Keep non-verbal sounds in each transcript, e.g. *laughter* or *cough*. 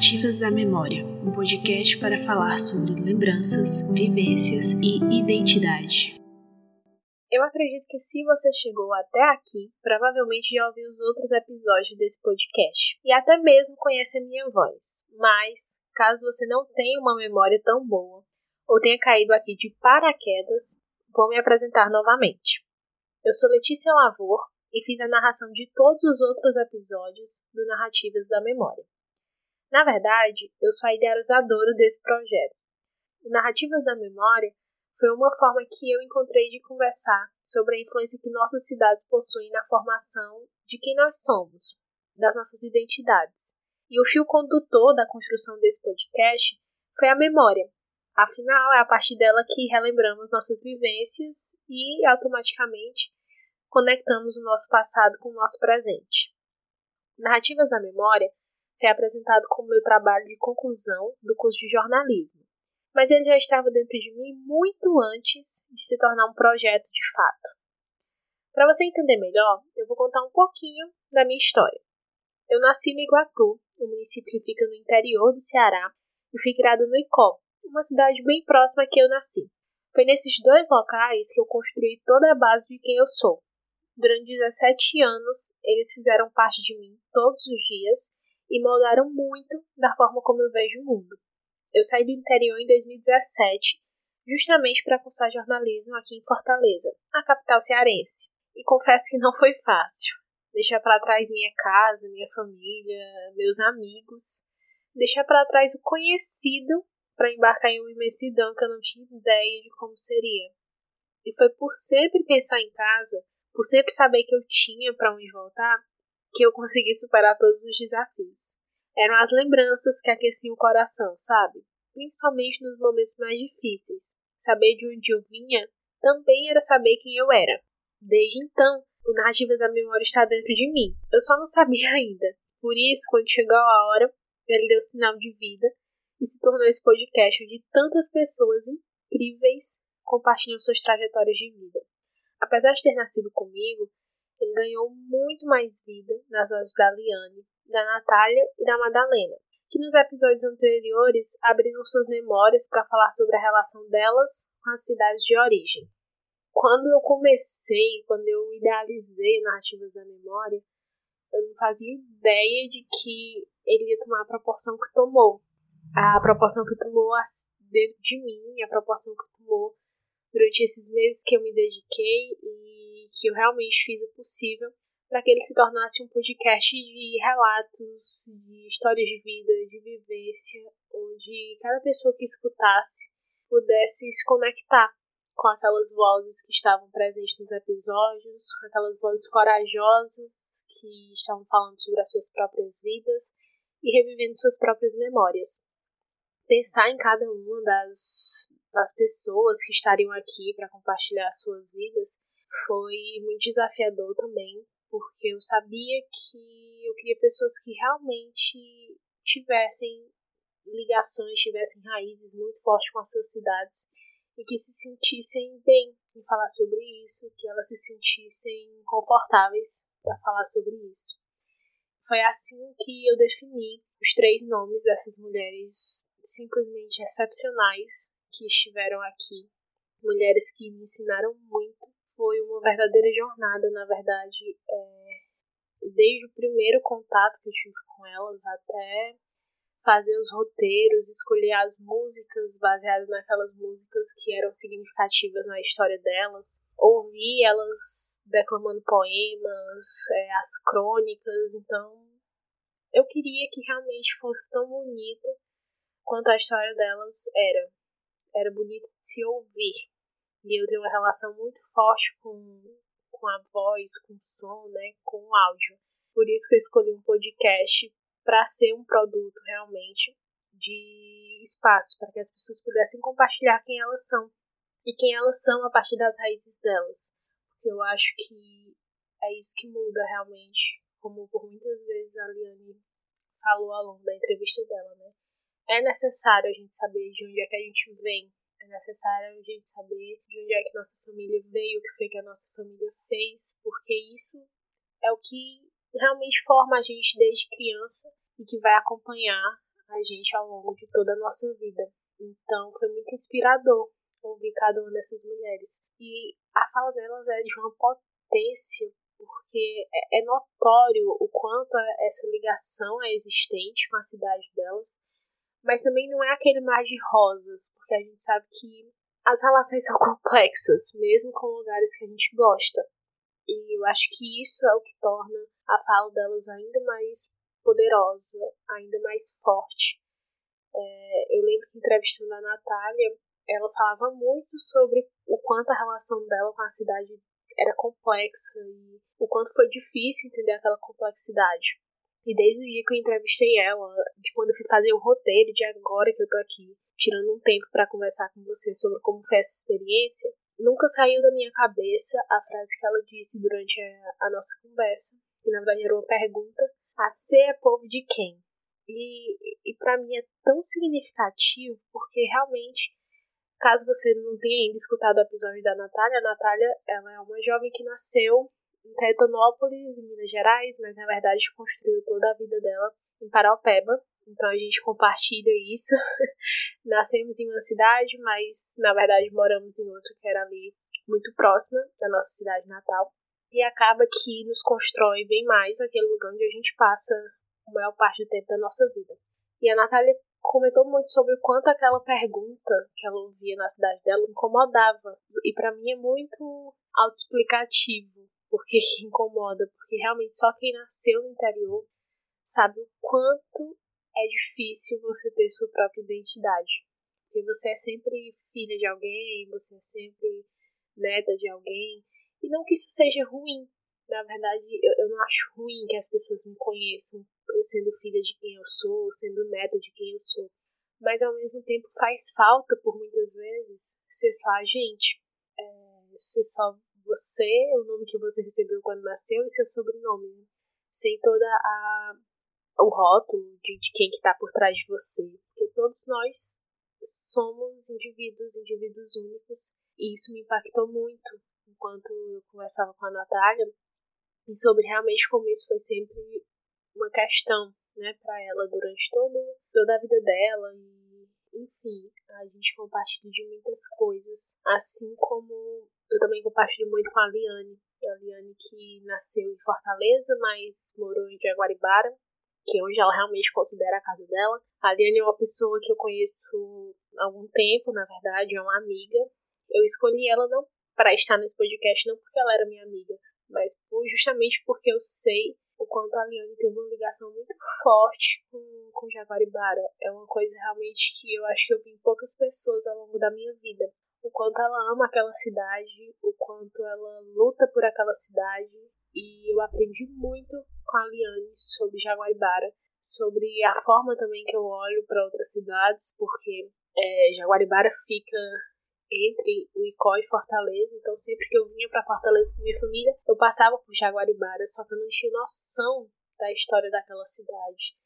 Narrativas da Memória, um podcast para falar sobre lembranças, vivências e identidade. Eu acredito que se você chegou até aqui, provavelmente já ouviu os outros episódios desse podcast e até mesmo conhece a minha voz. Mas, caso você não tenha uma memória tão boa ou tenha caído aqui de paraquedas, vou me apresentar novamente. Eu sou Letícia Lavor e fiz a narração de todos os outros episódios do Narrativas da Memória. Na verdade, eu sou a idealizadora desse projeto. O Narrativas da Memória foi uma forma que eu encontrei de conversar sobre a influência que nossas cidades possuem na formação de quem nós somos, das nossas identidades. E o fio condutor da construção desse podcast foi a memória. Afinal, é a partir dela que relembramos nossas vivências e, automaticamente, conectamos o nosso passado com o nosso presente. Narrativas da Memória foi apresentado como meu trabalho de conclusão do curso de jornalismo, mas ele já estava dentro de mim muito antes de se tornar um projeto de fato. Para você entender melhor, eu vou contar um pouquinho da minha história. Eu nasci no Iguatu, um município que fica no interior do Ceará, e fui criada no Icó, uma cidade bem próxima que eu nasci. Foi nesses dois locais que eu construí toda a base de quem eu sou. Durante 17 anos, eles fizeram parte de mim todos os dias e moldaram muito da forma como eu vejo o mundo. Eu saí do interior em 2017, justamente para cursar jornalismo aqui em Fortaleza, a capital cearense. E confesso que não foi fácil. Deixar para trás minha casa, minha família, meus amigos, deixar para trás o conhecido para embarcar em uma imensidão que eu não tinha ideia de como seria. E foi por sempre pensar em casa, por sempre saber que eu tinha para onde voltar, que eu consegui superar todos os desafios. Eram as lembranças que aqueciam o coração, sabe? Principalmente nos momentos mais difíceis. Saber de onde eu vinha também era saber quem eu era. Desde então, o narrativa da memória está dentro de mim. Eu só não sabia *laughs* ainda. Por isso, quando chegou a hora, ele deu sinal de vida e se tornou esse podcast onde tantas pessoas incríveis compartilham suas trajetórias de vida. Apesar de ter nascido comigo, ele ganhou muito mais vida nas vozes da Liane, da Natália e da Madalena, que nos episódios anteriores abriram suas memórias para falar sobre a relação delas com as cidades de origem. Quando eu comecei, quando eu idealizei Narrativas da Memória, eu não fazia ideia de que ele ia tomar a proporção que tomou. A proporção que tomou dentro de mim, a proporção que tomou durante esses meses que eu me dediquei e que eu realmente fiz o possível para que ele se tornasse um podcast de relatos, de histórias de vida, de vivência, onde cada pessoa que escutasse pudesse se conectar com aquelas vozes que estavam presentes nos episódios, com aquelas vozes corajosas que estavam falando sobre as suas próprias vidas e revivendo suas próprias memórias. Pensar em cada uma das, das pessoas que estariam aqui para compartilhar suas vidas foi muito desafiador também, porque eu sabia que eu queria pessoas que realmente tivessem ligações, tivessem raízes muito fortes com as suas cidades e que se sentissem bem em falar sobre isso, que elas se sentissem confortáveis para falar sobre isso. Foi assim que eu defini os três nomes dessas mulheres simplesmente excepcionais que estiveram aqui, mulheres que me ensinaram muito foi uma verdadeira jornada, na verdade, é, desde o primeiro contato que eu tive com elas até fazer os roteiros, escolher as músicas baseadas naquelas músicas que eram significativas na história delas, ouvir elas declamando poemas, é, as crônicas, então eu queria que realmente fosse tão bonita quanto a história delas era. Era bonita de se ouvir. E eu tenho uma relação muito forte com, com a voz, com o som, né, com o áudio. Por isso que eu escolhi um podcast para ser um produto realmente de espaço, para que as pessoas pudessem compartilhar quem elas são e quem elas são a partir das raízes delas. Porque eu acho que é isso que muda realmente, como por muitas vezes a Liane falou ao longo da entrevista dela, né? É necessário a gente saber de onde é que a gente vem, é necessário a gente saber de onde é que nossa família veio, o que foi que a nossa família fez, porque isso é o que realmente forma a gente desde criança e que vai acompanhar a gente ao longo de toda a nossa vida. Então foi muito inspirador ouvir cada uma dessas mulheres. E a fala delas é de uma potência, porque é, é notório o quanto essa ligação é existente com a cidade delas, mas também não é aquele mar de rosas, porque a gente sabe que as relações *laughs* são complexas, mesmo com lugares que a gente gosta. E eu acho que isso é o que torna a fala delas ainda mais poderosa, ainda mais forte. É, eu lembro que entrevistando a Natália, ela falava muito sobre o quanto a relação dela com a cidade era complexa e o quanto foi difícil entender aquela complexidade. E desde o dia que eu entrevistei ela, de quando eu fui fazer o roteiro, de agora que eu tô aqui, tirando um tempo para conversar com você sobre como foi essa experiência, nunca saiu da minha cabeça a frase que ela disse durante a, a nossa conversa, que na verdade era uma pergunta: a ser é povo de quem? E, e para mim é tão significativo porque realmente Caso você não tenha ainda escutado o episódio da Natália, a Natália ela é uma jovem que nasceu em Caetanópolis, em Minas Gerais, mas na verdade construiu toda a vida dela em Paraupeba. Então a gente compartilha isso. *laughs* Nascemos em uma cidade, mas na verdade moramos em outra que era ali muito próxima da nossa cidade natal. E acaba que nos constrói bem mais aquele lugar onde a gente passa a maior parte do tempo da nossa vida. E a Natália comentou muito sobre o quanto aquela pergunta que ela ouvia na cidade dela incomodava. E para mim é muito autoexplicativo porque *laughs* incomoda, porque realmente só quem nasceu no interior sabe o quanto é difícil você ter sua própria identidade. Porque você é sempre filha de alguém, você é sempre neta de alguém. E não que isso seja ruim. Na verdade, eu, eu não acho ruim que as pessoas me conheçam sendo filha de quem eu sou, sendo neta de quem eu sou. Mas ao mesmo tempo faz falta, por muitas vezes, ser só a gente. É, ser só você, o nome que você recebeu quando nasceu e seu sobrenome. Né? Sem toda a o rótulo de, de quem que tá por trás de você. Porque todos nós somos indivíduos, indivíduos únicos. E isso me impactou muito enquanto eu conversava com a Natália e sobre realmente como isso foi sempre uma questão, né, para ela durante todo, toda a vida dela e enfim, a gente compartilha de muitas coisas, assim como eu também compartilho muito com a Liane, a Liane que nasceu em Fortaleza, mas morou em Jaguaribara, que é onde ela realmente considera a casa dela. A Liane é uma pessoa que eu conheço há algum tempo, na verdade, é uma amiga. Eu escolhi ela não para estar nesse podcast, não porque ela era minha amiga, mas justamente porque eu sei o quanto a Liane tem uma ligação muito forte com, com Jaguaribara. É uma coisa realmente que eu acho que eu vi em poucas pessoas ao longo da minha vida. O quanto ela ama aquela cidade, o quanto ela luta por aquela cidade. E eu aprendi muito com a Liane sobre Jaguaribara, sobre a forma também que eu olho para outras cidades, porque é, Jaguaribara fica entre o Icó e Fortaleza, então sempre que eu vinha para Fortaleza com minha família, eu passava por Jaguaribara, só que eu não tinha noção da história daquela cidade,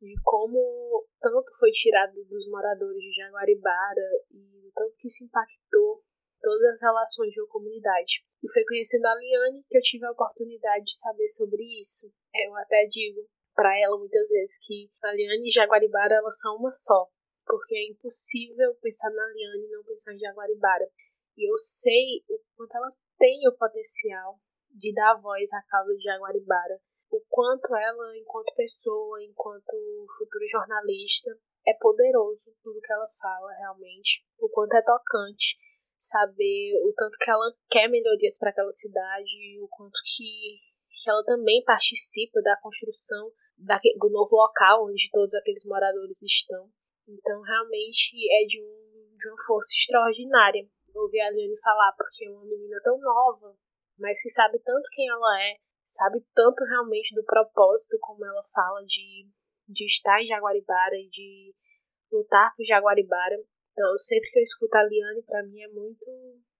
de como tanto foi tirado dos moradores de Jaguaribara e tanto que isso impactou todas as relações de uma comunidade. E foi conhecendo a Liane que eu tive a oportunidade de saber sobre isso. Eu até digo para ela muitas vezes que a Liane e Jaguaribara elas são uma só porque é impossível pensar na Liane e não pensar em Jaguaribara. E eu sei o quanto ela tem o potencial de dar voz à causa de Jaguaribara, o quanto ela, enquanto pessoa, enquanto futura jornalista, é poderoso tudo que ela fala realmente, o quanto é tocante saber o tanto que ela quer melhorias para aquela cidade, o quanto que, que ela também participa da construção da, do novo local onde todos aqueles moradores estão. Então, realmente é de, um, de uma força extraordinária ouvir a Liane falar, porque é uma menina tão nova, mas que sabe tanto quem ela é, sabe tanto realmente do propósito, como ela fala, de, de estar em Jaguaribara e de lutar por Jaguaribara. Então, sempre que eu escuto a Liane, para mim é muito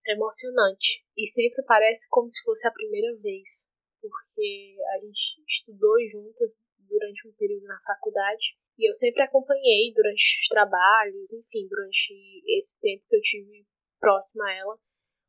emocionante. E sempre parece como se fosse a primeira vez, porque a gente estudou juntas durante um período na faculdade e eu sempre acompanhei durante os trabalhos, enfim, durante esse tempo que eu tive próxima a ela,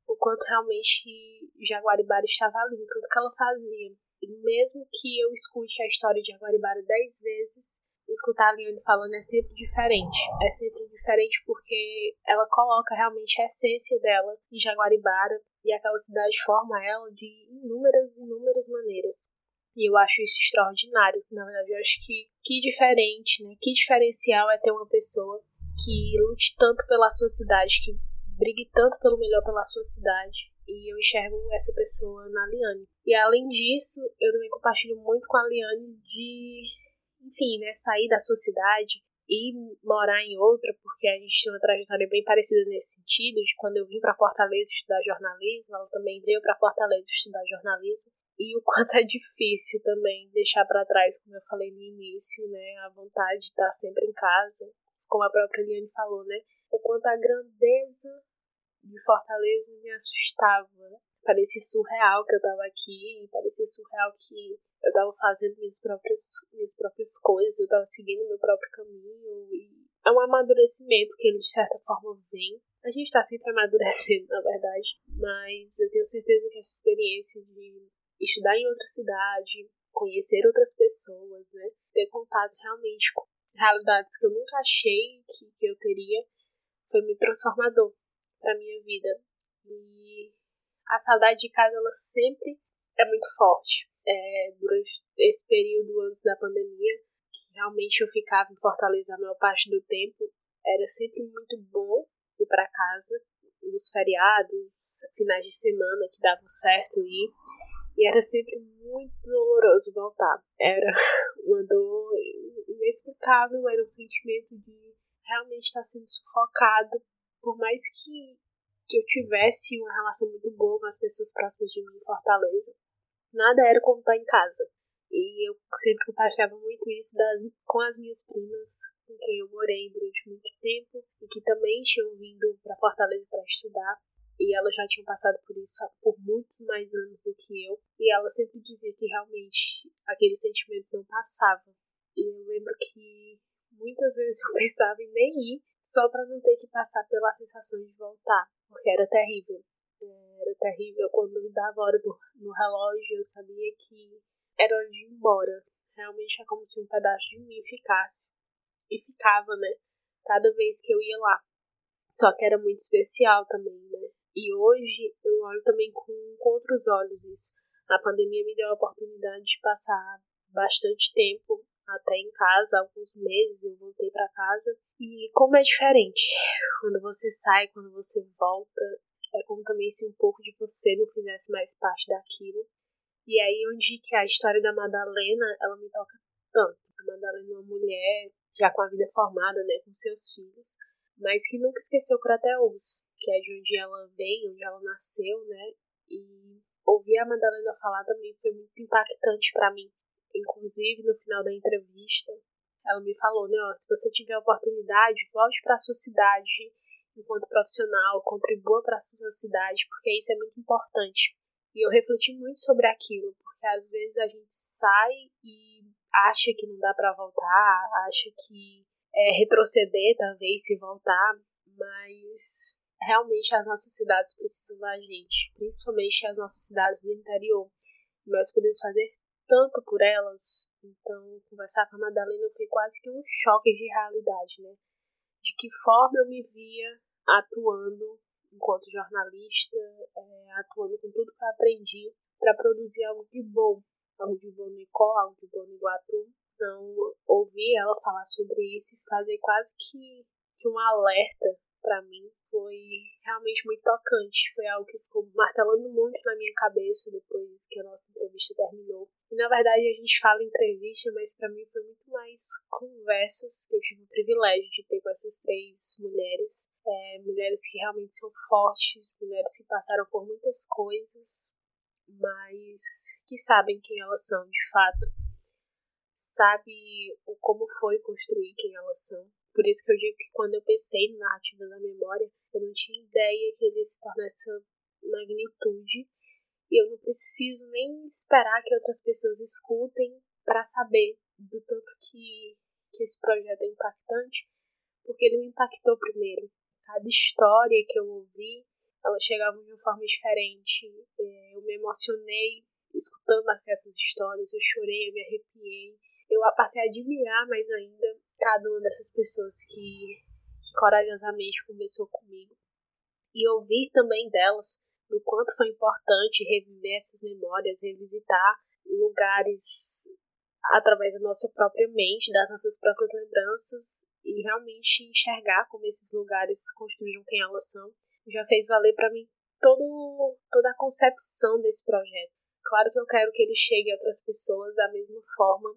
o quanto realmente Jaguaribara estava ali tudo que ela fazia. Mesmo que eu escute a história de Jaguaribara dez vezes, escutar a Liane falando é sempre diferente. É sempre diferente porque ela coloca realmente a essência dela em Jaguaribara e aquela cidade forma ela de inúmeras, inúmeras maneiras. E eu acho isso extraordinário. Na verdade, eu acho que que diferente, né? Que diferencial é ter uma pessoa que lute tanto pela sua cidade, que brigue tanto pelo melhor pela sua cidade. E eu enxergo essa pessoa na Liane. E além disso, eu também compartilho muito com a Liane de, enfim, né, sair da sua cidade e morar em outra, porque a gente tem uma trajetória bem parecida nesse sentido, de quando eu vim para Fortaleza estudar jornalismo, ela também veio para Fortaleza estudar jornalismo e o *laughs* quanto é difícil também deixar para trás, como eu falei no início, né, a vontade de estar sempre em casa, como a própria Eliane falou, né, o quanto a grandeza de Fortaleza me assustava. Parecia surreal que eu estava aqui, parecia surreal que eu estava fazendo minhas próprias, minhas próprias coisas, eu estava seguindo meu próprio caminho e é um amadurecimento que ele de certa forma vem. A gente está sempre amadurecendo, *laughs* na verdade, mas eu tenho certeza que essa experiência de estudar em outra cidade, conhecer outras pessoas, né? Ter contatos realmente com realidades que eu nunca achei que, que eu teria, foi muito transformador para minha vida. E a saudade de casa, ela sempre é muito forte. É, durante esse período antes da pandemia, que realmente eu ficava em Fortaleza a maior parte do tempo, era sempre muito bom ir para casa nos feriados, finais de semana que davam certo ir. E era sempre muito doloroso voltar. Era *laughs* uma dor inexplicável, era um sentimento de realmente estar sendo sufocado. Por mais que, que eu tivesse uma relação muito boa com as pessoas próximas de mim em Fortaleza, nada era como estar em casa. E eu sempre compartilhava muito isso das, com as minhas primas, com quem eu morei durante muito tempo, e que também tinham vindo para Fortaleza para estudar e ela já tinha passado por isso por muitos mais anos do que eu, e ela sempre dizia que realmente aquele sentimento não passava. E eu lembro que muitas vezes eu *laughs* pensava em nem ir, só para não ter que passar pela sensação de voltar, porque era terrível. Era terrível quando me dava hora do, no relógio, eu sabia que era hora de ir embora. Realmente é como se um pedaço de mim ficasse. E ficava, né? Cada vez que eu ia lá. Só que era muito especial também, né? E hoje eu olho também com, com outros olhos isso. A pandemia me deu a oportunidade de passar bastante tempo até em casa, alguns meses eu voltei para casa. E como é diferente quando você sai, quando você volta, é como também se um pouco de você não fizesse mais parte daquilo. E aí onde que a história da Madalena, ela me toca tanto. A Madalena é uma mulher já com a vida formada, né, com seus filhos, mas que nunca esqueceu Crateus, que é de onde ela vem, onde ela nasceu, né? E ouvir a Madalena falar também foi muito impactante para mim. Inclusive, no final da entrevista, ela me falou, né, ó, se você tiver oportunidade, volte para sua cidade enquanto profissional, contribua para a sua cidade, porque isso é muito importante. E eu refleti muito sobre aquilo, porque às vezes a gente sai e acha que não dá para voltar, acha que é, retroceder, talvez, se voltar, mas realmente as nossas cidades precisam da gente, principalmente as nossas cidades do interior. Nós podemos fazer tanto por elas, então conversar com a Madalena foi quase que um choque de realidade, né? De que forma eu me via atuando enquanto jornalista, é, atuando com tudo que eu aprendi para produzir algo de bom, algo de bom no ICO, algo de bom no Iguatu, então, ouvir ela falar sobre isso e fazer quase que, que um alerta para mim foi realmente muito tocante. Foi algo que ficou martelando muito na minha cabeça depois que a nossa entrevista terminou. E na verdade a gente fala entrevista, mas para mim foi muito mais conversas que eu tive o privilégio de ter com essas três mulheres. É, mulheres que realmente são fortes, mulheres que passaram por muitas coisas, mas que sabem quem elas são de fato sabe como foi construir quem elas são. Por isso que eu digo que quando eu pensei na narrativa da memória, eu não tinha ideia que ele se tornar essa magnitude. E eu não preciso nem esperar que outras pessoas escutem para saber do tanto que, que esse projeto é impactante, porque ele me impactou primeiro. Cada história que eu ouvi, ela chegava de uma forma diferente. É, eu me emocionei escutando essas histórias, eu chorei, eu me arrepiei, eu passei a admirar mais ainda cada uma dessas pessoas que, que corajosamente conversou comigo e ouvir também delas do quanto foi importante reviver essas memórias, revisitar lugares através da nossa própria mente, das nossas próprias lembranças e realmente enxergar como esses lugares construíram quem elas são, já fez valer para mim todo, toda a concepção desse projeto. Claro que eu quero que ele chegue a outras pessoas da mesma forma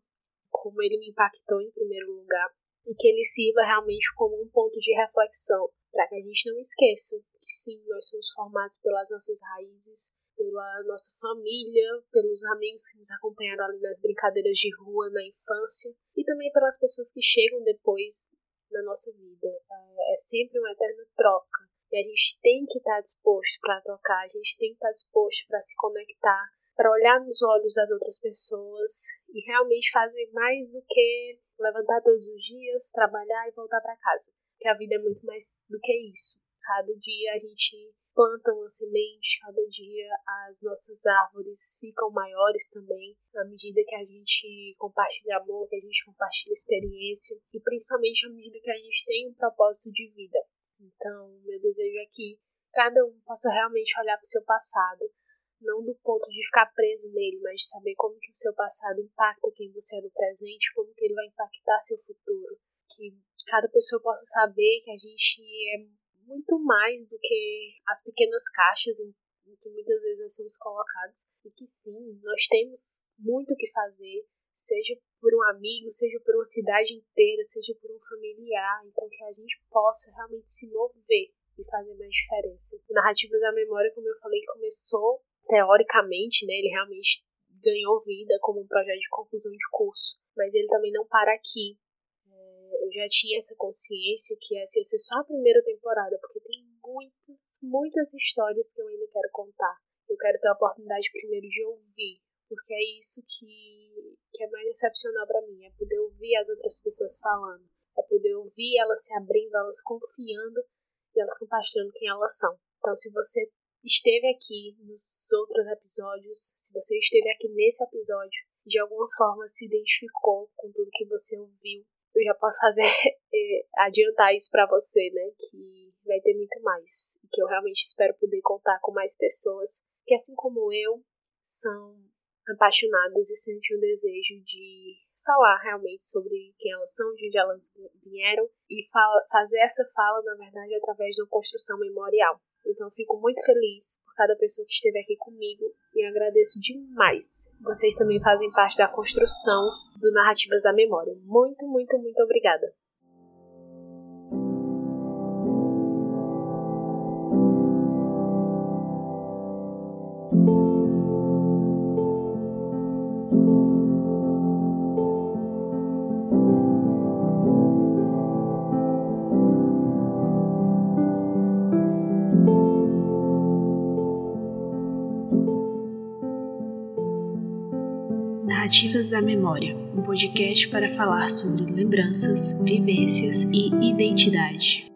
como ele me impactou em primeiro lugar e que ele sirva realmente como um ponto de reflexão para que a gente não esqueça que sim, nós somos formados pelas nossas raízes, pela nossa família, pelos amigos que nos acompanharam ali nas brincadeiras de rua na infância e também pelas pessoas que chegam depois na nossa vida. É, é sempre uma eterna troca e a gente tem que estar disposto para trocar, a gente tem que estar disposto para se conectar, para olhar nos olhos das outras pessoas e realmente fazer mais do que levantar todos os dias, trabalhar e voltar para casa. Que a vida é muito mais do que isso. Cada dia a gente planta uma semente, cada dia as nossas árvores ficam maiores também, à medida que a gente compartilha amor, que a gente compartilha experiência e principalmente à medida que a gente tem um propósito de vida. Então, meu desejo é que cada um possa realmente olhar para o seu passado, não do ponto de ficar preso nele, mas de saber como que o seu passado impacta quem você é no presente, como que ele vai impactar seu futuro. Que cada pessoa possa saber que a gente é muito mais do que as pequenas caixas em, que muitas vezes nós somos colocados e que sim, nós temos muito o que fazer, seja por um amigo, seja por uma cidade inteira, seja por um familiar, então que a gente possa realmente se mover e fazer mais diferença. Narrativas da Memória, como eu falei, começou teoricamente, né, ele realmente ganhou vida como um projeto de conclusão de curso, mas ele também não para aqui eu já tinha essa consciência que essa ia ser só a primeira temporada, porque tem muitas, muitas histórias que eu ainda quero contar. Eu quero ter a oportunidade primeiro de ouvir, porque é isso que, que é mais excepcional para mim, é poder ouvir as outras pessoas falando, é poder ouvir elas se abrindo, elas confiando e elas compartilhando quem elas são. Então, se você esteve aqui nos outros episódios, se você esteve aqui nesse episódio, de alguma forma se identificou com tudo que você ouviu, eu já posso fazer *laughs* eh, adiantar isso para você, né? Que vai ter muito mais e que eu realmente espero poder contar com mais pessoas que assim como eu são apaixonadas e sentem o desejo de falar realmente sobre quem elas são, de onde elas vieram e fala, fazer essa fala, na verdade, através de uma construção memorial. Então, fico muito feliz por cada pessoa que esteve aqui comigo e agradeço demais. Vocês também fazem parte da construção do Narrativas da Memória. Muito, muito, muito obrigada. Narrativas da Memória, um podcast para falar sobre lembranças, vivências e identidade.